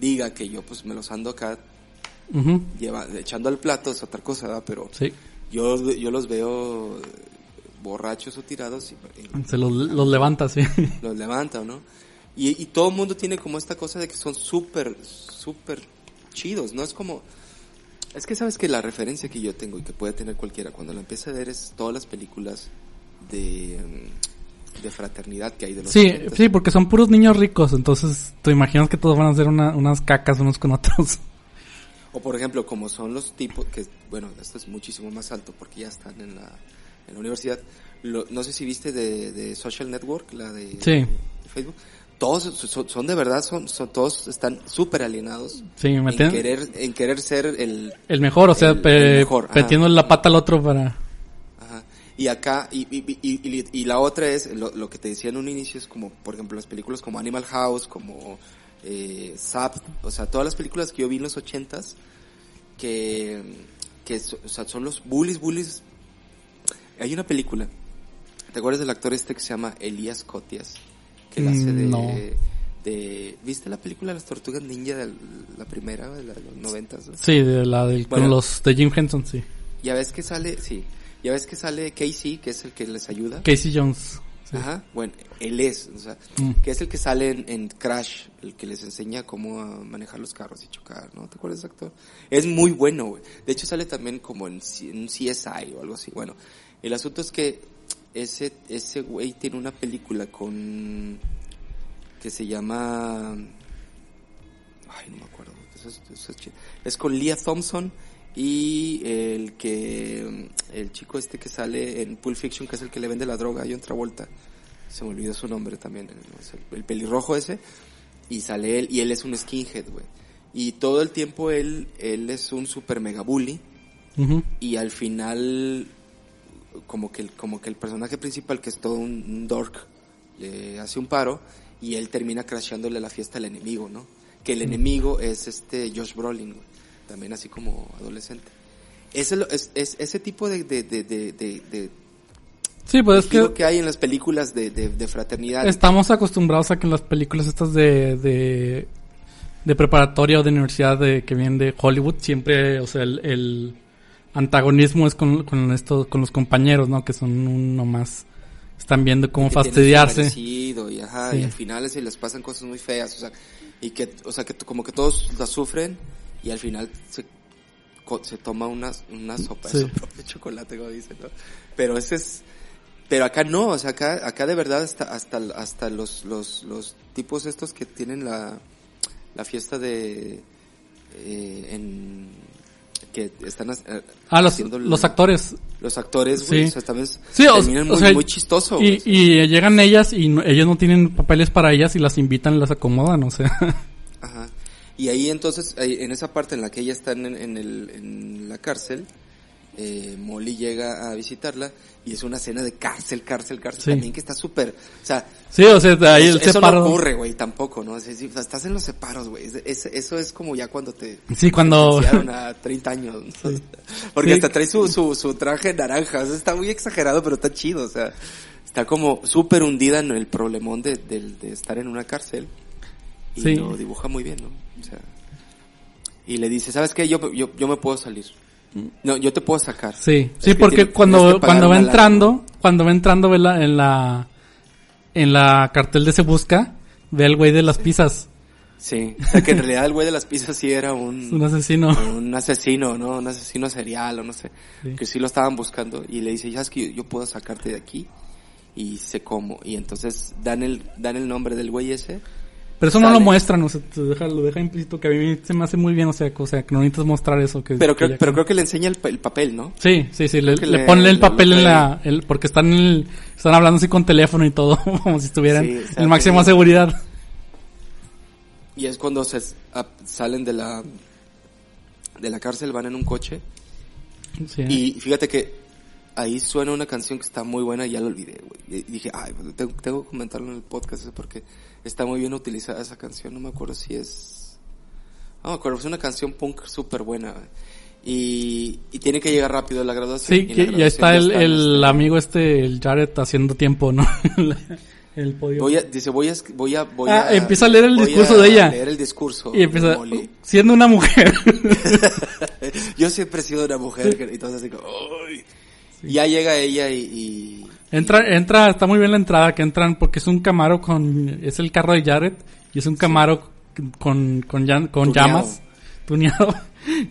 S2: diga que yo pues me los ando acá
S3: Ujú.
S2: lleva, echando al plato es otra cosa, ¿verdad? Pero
S3: Sí.
S2: yo, yo los veo eh, borrachos o tirados y, y
S3: Se los, los levanta, sí.
S2: los levanta, ¿no? Y, y todo el mundo tiene como esta cosa de que son súper, súper chidos, ¿no? Es como... Es que sabes que la referencia que yo tengo y que puede tener cualquiera cuando la empieza a ver es todas las películas de, mm, de fraternidad que hay de los
S3: Sí,
S2: 80s.
S3: sí, porque son puros niños ricos, entonces te imaginas que todos van a hacer una- unas cacas unos con otros.
S2: O por ejemplo, como son los tipos que, bueno, esto es muchísimo más alto porque ya están en la, en la universidad. Lo- no sé si viste de, de Social Network, la de,
S3: Sí.
S2: de Facebook. Todos son, son de verdad, son, son todos están súper alienados
S3: Sí,
S2: en querer, en querer ser el,
S3: el mejor, o sea,
S2: el-
S3: pe-
S2: el mejor,
S3: metiendo la pata al otro para...
S2: Y acá, y, y, y, la otra es, lo, lo que te decía en un inicio es como, por ejemplo, las películas como Animal House, como eh, o sea, todas las películas que yo vi en los ochentas, que, que o sea, son los bullies, bullies. Hay una película, ¿te acuerdas del actor este que se llama Elías Cotias? Que la hace de,
S3: No.
S2: de, ¿viste la película Las Tortugas Ninja de la primera, de la de los noventas? no?
S3: Sí, de la del,
S2: Bueno.
S3: con los de Jim Henson, sí.
S2: Ya ves que sale, sí, ya ves que sale Casey, que es el que les ayuda.
S3: Casey Jones. sí.
S2: Ajá, bueno, él es, o sea,
S3: Mm.
S2: que es el que sale en, en Crash, el que les enseña cómo manejar los carros y chocar, ¿no? ¿Te acuerdas de ese actor? Es muy bueno, güey. De hecho sale también como en, en CSI o algo así. Bueno, el asunto es que ese, ese güey tiene una película con, que se llama, ay, no me acuerdo, eso es, eso es chi- es con Leah Thompson y el que el chico este que sale en Pulp Fiction que es el que le vende la droga a otra vuelta se me olvidó su nombre también el, el pelirrojo ese. Y sale él y él es un skinhead güey. Y todo el tiempo él él es un super mega bully. Y al final como que el, como que el personaje principal que es todo un, un dork le hace un paro y él termina crasheándole la fiesta al enemigo, ¿no? Que el enemigo es este Josh Brolin, güey, también así como adolescente. Ese es, es- ese tipo de, de, de, de, de- de
S3: Sí, pues es que
S2: que hay en las películas de, de, de fraternidad.
S3: estamos acostumbrados a que en las películas estas de, de, de preparatoria o de universidad de, que vienen de Hollywood, siempre, o sea, el, el antagonismo es con, con estos, con los compañeros, ¿no? Que son uno más, están viendo cómo
S2: que
S3: fastidiarse.
S2: y ajá,
S3: Sí.
S2: y al final se les pasan cosas muy feas, o sea, y que, o sea, que como que todos las sufren y al final se, se toma una, una sopa
S3: Sí.
S2: de su propio chocolate, como dicen, ¿no? Pero ese es, pero acá no, o sea, acá, acá de verdad hasta, hasta, hasta los, los, los tipos estos que tienen la, la fiesta de, eh, en, que están eh,
S3: Ah, los,
S2: haciendo
S3: los actores.
S2: los actores, güey,
S3: Sí.
S2: o sea, también
S3: Sí, o-
S2: muy,
S3: sea,
S2: muy chistoso,
S3: Y, llegan ellas y no- ellos no tienen papeles para ellas y las invitan y las acomodan, o sea.
S2: Ajá. Y ahí entonces, en esa parte en la que ella está en, en, el, en la cárcel, eh, Molly llega a visitarla y es una escena de cárcel, cárcel, cárcel
S3: Sí.
S2: también que está súper, o sea,
S3: Sí, o sea, ahí
S2: eso,
S3: el
S2: eso
S3: separo.
S2: no ocurre, güey, tampoco, ¿no? O sea, estás en los separos, güey. Es- es- eso es como ya cuando te
S3: Sí, cuando...
S2: a 30 años. ¿no? Porque
S3: Sí.
S2: hasta trae su, su, su traje naranja. O sea, está muy exagerado, pero está chido. O sea, está como súper hundida en el problemón de, de, de estar en una cárcel. Y lo dibuja muy bien, ¿no? O sea, y le dice, ¿sabes qué? Yo, yo, yo me puedo salir. No, yo te puedo sacar.
S3: Sí, sí,
S2: que
S3: porque
S2: tiene-
S3: cuando, cuando va
S2: lana,
S3: entrando, cuando va entrando ve la- en la, en la cartel de Se Busca, ve al güey de las pizzas,
S2: Sí. O sea, que en realidad el güey de las pizzas sí era un...
S3: un asesino.
S2: un asesino, ¿no? Un asesino serial o no sé.
S3: Sí.
S2: Que sí lo estaban buscando y le dice, ya es que yo, yo puedo sacarte de aquí y sé cómo. Y entonces dan el, dan el nombre del güey ese.
S3: Pero eso no lo muestran, o sea, te deja, lo deja implícito que a mí se me hace muy bien, o sea, que, o sea, que no necesitas mostrar eso. Que,
S2: Pero
S3: que
S2: creo,
S3: ya-
S2: pero creo que le enseña el, pa- el papel, ¿no?
S3: Sí, sí, sí, le,
S2: que
S3: le
S2: le-
S3: ponen el papel
S2: le-
S3: en la, el, porque están en el- están hablando así con teléfono y todo, como si estuvieran
S2: Sí,
S3: en máxima
S2: que-
S3: seguridad.
S2: Y es cuando se s- a- salen de la, de la cárcel, van en un coche.
S3: Sí.
S2: Y fíjate que ahí suena una canción que está muy buena y ya la olvidé, güey. Y dije, ay, pues, tengo, tengo que comentarlo en el podcast porque está muy bien utilizada esa canción. No me acuerdo si es... No me acuerdo, es una canción punk súper buena. Y, y tiene que llegar rápido a la graduación.
S3: Sí,
S2: y
S3: que ya está el, el
S2: está,
S3: amigo este, el Jared, haciendo tiempo, ¿no? el podio.
S2: Voy a, dice, voy a, voy a, voy
S3: Ah,
S2: a-
S3: empieza a leer el discurso de ella.
S2: leer el discurso.
S3: y empieza,
S2: Molly.
S3: siendo una mujer.
S2: Yo siempre he sido una mujer, entonces así como, "Ay". Y Ya llega ella y, y-
S3: entra, entra, está muy bien la entrada que entran porque es un Camaro con, es el carro de Jared y es un Camaro con, con, llan- con
S2: Tuneado.
S3: llamas, tuneado.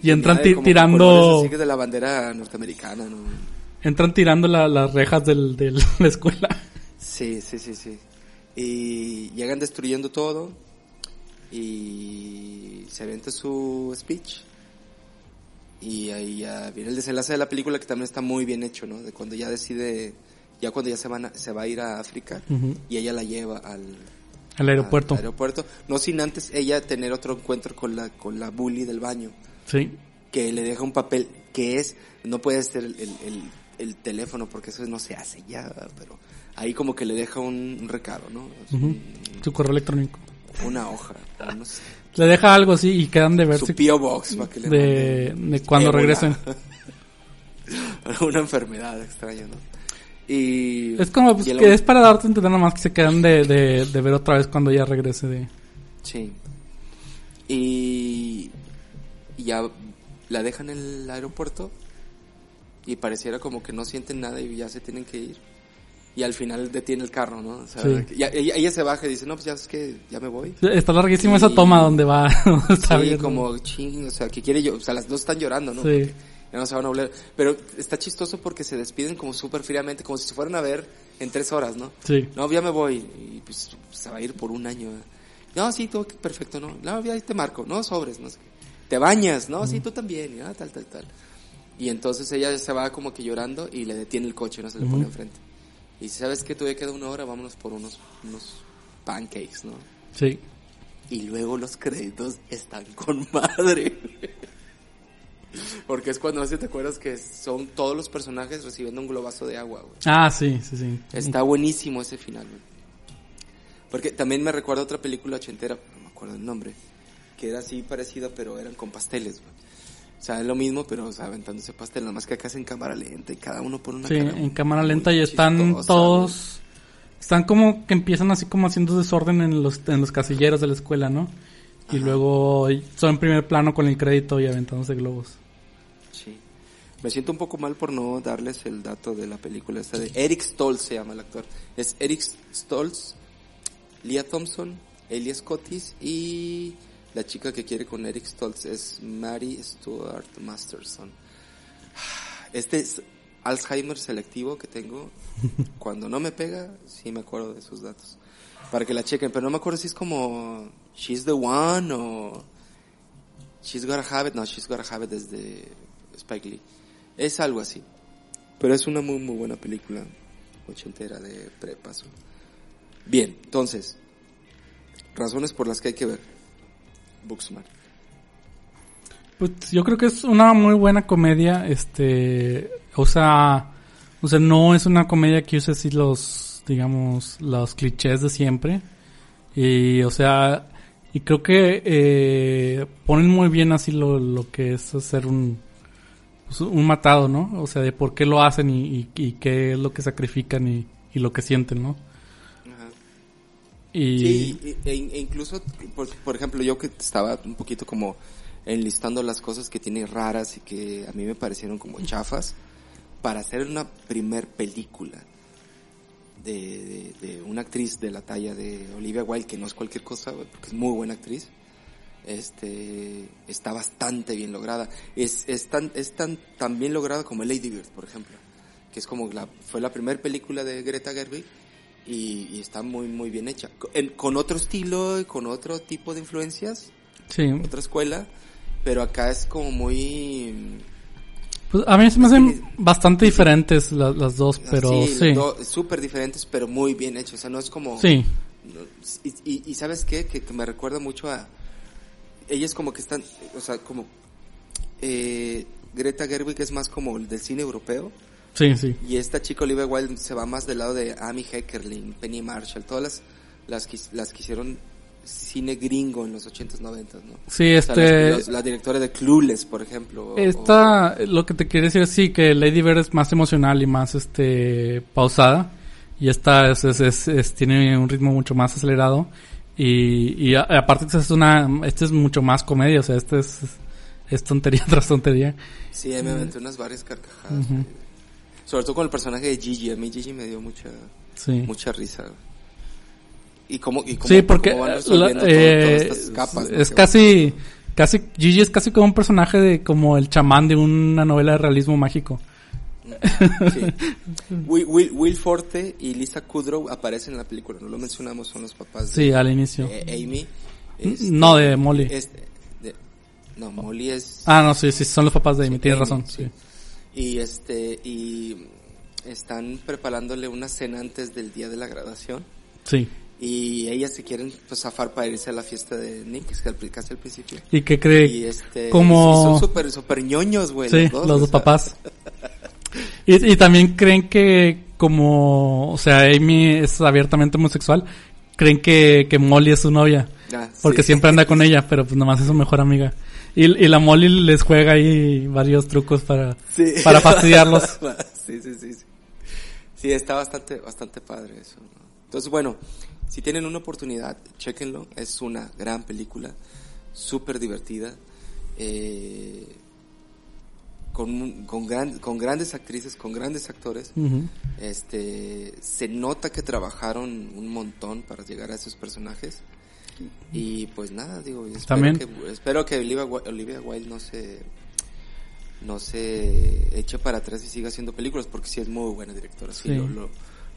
S3: Y entran ti- tirando,
S2: así que de la bandera norteamericana, ¿no?
S3: entran tirando la- las rejas del, de la escuela.
S2: Sí, sí, sí, sí. Y llegan destruyendo todo y se aventa su speech. Y ahí ya viene el desenlace de la película que también está muy bien hecho, ¿no? De cuando ya decide, ya cuando ya se, van a- se va a ir a África y ella la lleva al,
S3: Al aeropuerto.
S2: al aeropuerto. No sin antes ella tener otro encuentro con la, con la bully del baño,
S3: Sí.
S2: que le deja un papel que es, no puede ser el, el, el- el teléfono porque eso no se hace ya, pero ahí como que le deja un, un recado, ¿no? Un-
S3: Su correo electrónico.
S2: una hoja, o no sé,
S3: Le deja algo así y quedan de
S2: su
S3: verse
S2: P.O. Box para que le
S3: de, de cuando
S2: ébola.
S3: regresen.
S2: una enfermedad extraña, ¿no? Y
S3: Es como pues,
S2: y el
S3: que
S2: hom-
S3: es para darte a entender nada más que se quedan de, de, de ver otra vez cuando ya regrese de...
S2: Sí. Y, ya la dejan en el aeropuerto y pareciera como que no sienten nada y ya se tienen que ir. Y al final detiene el carro, ¿no? O sea,
S3: Sí.
S2: ya- ella, ella se baja y dice, no, pues ya es que ya me voy.
S3: Está larguísima
S2: Y-
S3: esa toma donde va.
S2: Sí, como ching, o sea, que quiere yo, o sea, las dos están llorando, ¿no?
S3: Sí.
S2: Porque Ya no se van a volver. Pero está chistoso porque se despiden como súper fríamente, como si se fueran a ver en tres horas, ¿no?
S3: Sí.
S2: No, ya me voy. Y pues se va a ir por un año. No, sí, todo perfecto, ¿no? No, ya te marco. No, sobres, no sé qué. ¿te bañas? No, sí, tú también, y, ah, tal, tal, tal. Y entonces ella se va como que llorando y le detiene el coche, no se le pone enfrente. Y dice, ¿sabes qué? Todavía queda una hora, vámonos por unos, unos pancakes, ¿no?
S3: Sí.
S2: Y luego los créditos están con madre. Porque es cuando, no sé te acuerdas que son todos los personajes recibiendo un globazo de agua, güey.
S3: Ah, sí, sí, sí.
S2: Está buenísimo ese final, güey. Porque también me recuerda otra película ochentera, no me acuerdo el nombre, que era así parecida, pero eran con pasteles, güey. O sea, es lo mismo, pero, o sea, aventándose pastel, nada más que acá es en cámara lenta y cada uno por una
S3: Sí,
S2: cara
S3: en cámara lenta y están
S2: chistosa,
S3: todos... Están como que empiezan así como haciendo desorden en los, en los casilleros de la escuela, ¿no? Y luego son en primer plano con el crédito y aventándose globos.
S2: Sí. Me siento un poco mal por no darles el dato de la película esta de Eric Stoltz se llama el actor. Es Eric Stoltz, Leah Thompson, Elias Cotis y la chica que quiere con Eric Stoltz es Mary Stuart Masterson. Este es Alzheimer selectivo que tengo. Cuando no me pega, sí me acuerdo de esos datos. Para que la chequen, pero no me acuerdo si es como She's the One o She's Gotta Have It. No, She's Gotta Have It desde Spike Lee. Es algo así. Pero es una muy, muy buena película ochentera de prepaso. Bien, entonces, razones por las que hay que ver Booksmart.
S3: Pues yo creo que es una muy buena comedia, este, o sea, o sea, no es una comedia que use así los, digamos, los clichés de siempre. Y, o sea, y creo que eh, ponen muy bien así lo, lo que es hacer un, pues, un matado, ¿no? O sea, de por qué lo hacen y, y, y qué es lo que sacrifican y, y lo que sienten, ¿no?
S2: Ajá.
S3: Y,
S2: Sí, e, e incluso, por, por ejemplo, yo que estaba un poquito como enlistando las cosas que tiene raras y que a mí me parecieron como chafas, para hacer una primer película de, de, de una actriz de la talla de Olivia Wilde, que no es cualquier cosa, porque es muy buena actriz, este, está bastante bien lograda. Es, es tan, es tan, tan bien lograda como Lady Bird, por ejemplo, que es como la, fue la primera película de Greta Gerwig y, y está muy, muy bien hecha. En- con otro estilo y con otro tipo de influencias,
S3: sí,
S2: otra escuela, pero acá es como muy...
S3: pues a mí se me
S2: Es
S3: hacen
S2: que-
S3: bastante diferentes las, las dos, pero sí,
S2: súper diferentes, pero muy bien hechos. O sea, no es como...
S3: sí,
S2: Y, y, y sabes qué? Que, que me recuerda mucho a... Ellas como que están, o sea, como... Eh, Greta Gerwig es más como el del cine europeo.
S3: sí, sí.
S2: Y esta chica Olivia Wilde se va más del lado de Amy Heckerling, Penny Marshall, todas las, las, que, las que hicieron cine gringo en los 80s, 90s, ¿no?
S3: Sí,
S2: O sea,
S3: este,
S2: los- los- la directora de Clueless, por ejemplo. o-
S3: esta, lo que te quiere decir es sí, que Lady Bird es más emocional y más, este, pausada. Y esta es, es, es- es- tiene un ritmo mucho más acelerado. Y, y a- aparte esta es una, este es mucho más comedia, o sea, este es, es tontería tras tontería.
S2: Sí, me aventé unas varias carcajadas. Sobre todo con el personaje de Gigi. A mí Gigi me dio mucha,
S3: Sí.
S2: mucha risa. Y cómo, y cómo,
S3: Sí, porque
S2: cómo van
S3: la-
S2: resolviendo todo-
S3: eh,
S2: todas estas capas.
S3: es casi, casi, Gigi es casi como un personaje de, como el chamán de una novela de realismo mágico.
S2: Sí. Will, Will, Will Forte y Lisa Kudrow aparecen en la película. No lo mencionamos, son los papás de
S3: Sí, al inicio.
S2: eh, Amy.
S3: N-
S2: Este,
S3: no, de Molly.
S2: este, de- no, Molly es...
S3: Ah, no, sí, sí, son los papás de Amy,
S2: Sí,
S3: tienes
S2: Amy,
S3: razón,
S2: sí.
S3: sí.
S2: Y este, y están preparándole una cena antes del día de la graduación.
S3: Sí.
S2: Y ellas se quieren pues zafar para irse a la fiesta de Nick, que es al- casi al principio.
S3: ¿Y qué cree?
S2: Y este,
S3: como-
S2: y son súper, súper ñoños, güey.
S3: sí,
S2: los dos,
S3: los papás. Y, y también creen que como, o sea, Amy es abiertamente homosexual, creen que, que Molly es su novia.
S2: ah,
S3: Porque
S2: sí.
S3: siempre anda con ella, pero pues nomás es su mejor amiga. Y, y la Molly les juega ahí varios trucos para,
S2: Sí.
S3: para fastidiarlos.
S2: sí, sí, sí, sí. Sí, está bastante, bastante padre eso. Entonces, bueno, si tienen una oportunidad, chequenlo. Es una gran película, súper divertida, eh, con, con, gran- con grandes actrices, con grandes actores. Este, se nota que trabajaron un montón para llegar a esos personajes. Y pues nada, digo, espero
S3: También-
S2: que, espero que Olivia, Olivia Wilde no se, no se eche para atrás y siga haciendo películas porque sí es muy buena directora, sí,
S3: Sí.
S2: Lo, lo,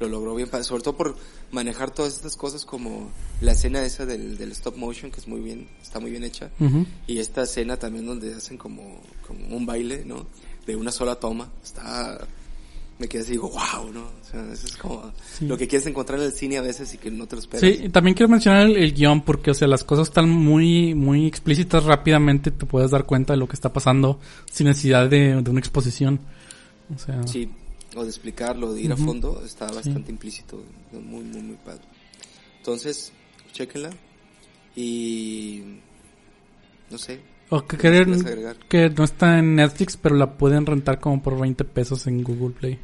S2: lo logró bien, sobre todo por manejar todas estas cosas como la escena esa del, del stop motion, que es muy bien, está muy bien hecha,
S3: Ujú.
S2: y esta escena también donde hacen como, como un baile, ¿no? De una sola toma, está, me quedé así, digo, wow, ¿no? O sea, eso es como
S3: Sí.
S2: lo que quieres encontrar en el cine a veces y que no te lo esperas.
S3: Sí, y también quiero mencionar el, el guion porque, o sea, las cosas están muy, muy explícitas rápidamente, te puedes dar cuenta de lo que está pasando sin necesidad de, de una exposición. O sea,
S2: Sí, o de explicarlo, de ir
S3: Ujú.
S2: a fondo, está bastante implícito, muy, muy, muy padre. Entonces, chéquenla y no sé,
S3: o que
S2: ¿qué más
S3: creen que no está en Netflix, pero la pueden rentar como por 20 pesos en Google Play.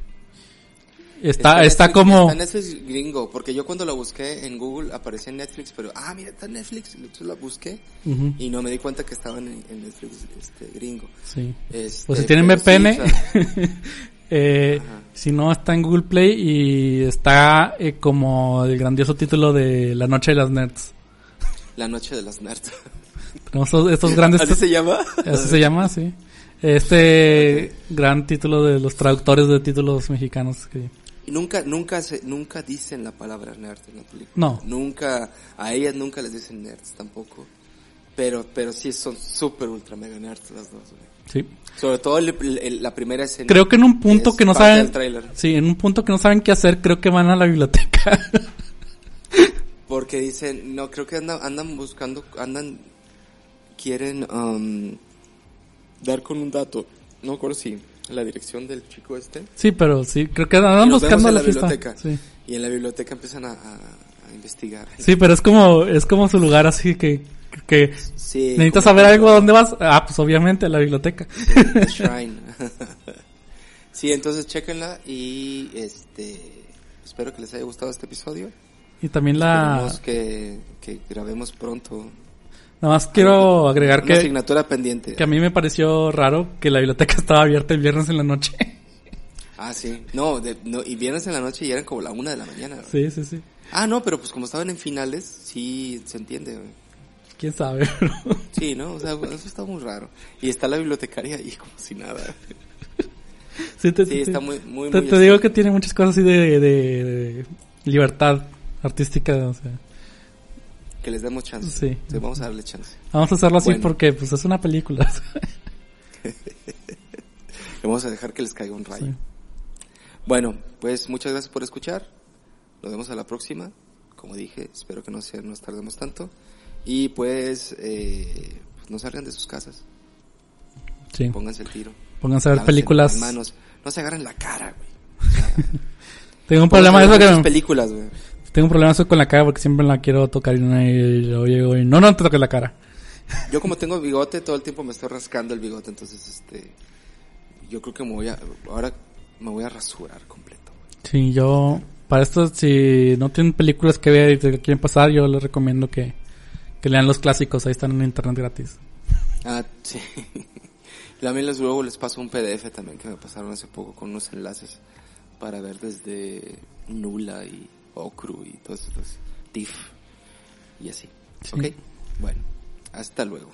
S3: Está,
S2: en
S3: está,
S2: Netflix-
S3: como,
S2: Está Netflix gringo, porque yo cuando la busqué en Google aparecía en Netflix, pero, ah, mira, está Netflix, entonces la busqué
S3: Ujú,
S2: y no me di cuenta que estaban en, en Netflix este, gringo.
S3: sí.
S2: Este,
S3: Pues si tienen
S2: pero sí,
S3: VPN,
S2: o sea,
S3: eh, si no está en Google Play y está eh, como el grandioso título de La Noche de las Nerds.
S2: la noche de las nerds.
S3: Tenemos estos, estos grandes
S2: ¿Así se llama?
S3: Así se llama, sí. Este gran título de los traductores de títulos mexicanos. Que...
S2: Y nunca, nunca se, nunca dicen la palabra nerd en la película.
S3: No.
S2: Nunca, a ellas nunca les dicen nerds tampoco. Pero, pero sí son súper ultra mega nerds las dos, güey.
S3: Sí.
S2: Sobre todo el- el- la primera escena.
S3: Creo que en un punto
S2: es
S3: que no saben. Sí, en un punto que no saben qué hacer, creo que van a la biblioteca.
S2: Porque dicen, no, creo que andan, andan buscando, andan, quieren, um, dar con un dato. No me acuerdo si la dirección del chico este.
S3: sí, pero sí, creo que andan buscando
S2: en
S3: la
S2: biblioteca.
S3: Sí.
S2: Y en la biblioteca empiezan a, a- a investigar.
S3: sí, pero es como es como su lugar así que que
S2: Sí,
S3: necesitas saber algo dónde vas. Ah, pues obviamente a la biblioteca.
S2: The Shrine. sí, entonces chéquenla y este espero que les haya gustado este episodio.
S3: Y también la
S2: que, que grabemos pronto.
S3: nada más quiero agregar
S2: Una
S3: que
S2: asignatura pendiente.
S3: que a mí me pareció raro que la biblioteca estaba abierta el viernes en la noche.
S2: Ah, sí. No, de- no, y viernes en la noche y eran como la una de la mañana. güey.
S3: sí, sí, sí.
S2: Ah, no, pero pues como estaban en finales, sí se entiende. güey.
S3: Quién sabe. pero-
S2: Sí, ¿no? O sea, eso está muy raro. Y está la bibliotecaria ahí como si nada.
S3: Sí, te,
S2: Sí,
S3: te-
S2: está muy, muy,
S3: te,
S2: muy
S3: te digo que tiene muchas cosas así de, de- de libertad artística, o sea,
S2: Que les demos chance.
S3: Sí.
S2: vamos a darle chance.
S3: vamos a hacerlo así
S2: Bueno.
S3: porque pues es una película.
S2: Vamos a dejar que les caiga un rayo.
S3: Sí.
S2: Bueno, pues muchas gracias por escuchar. Nos vemos a la próxima. Como dije, espero que no se, nos tardemos tanto. Y pues, eh, pues no salgan de sus casas.
S3: Sí.
S2: Pónganse el tiro.
S3: Pónganse a ver
S2: Lávense
S3: películas.
S2: las manos. No se agarren la cara, güey.
S3: Tengo un problema eso que
S2: películas, güey.
S3: tengo un problema eso con la cara porque siempre la quiero tocar y no, y llego y no, no te toques la cara.
S2: Yo como tengo bigote, todo el tiempo me estoy rascando el bigote, entonces este yo creo que me voy a ahora me voy a rasurar completo.
S3: Sí, yo para esto si no tienen películas que ver y te quieren pasar, yo les recomiendo que que lean los clásicos, ahí están en internet gratis.
S2: Ah, sí. También les luego les paso un PDF también que me pasaron hace poco con unos enlaces para ver desde Nula y Okru y todos esos TIFF y así.
S3: Sí.
S2: ¿Ok? Bueno, hasta luego.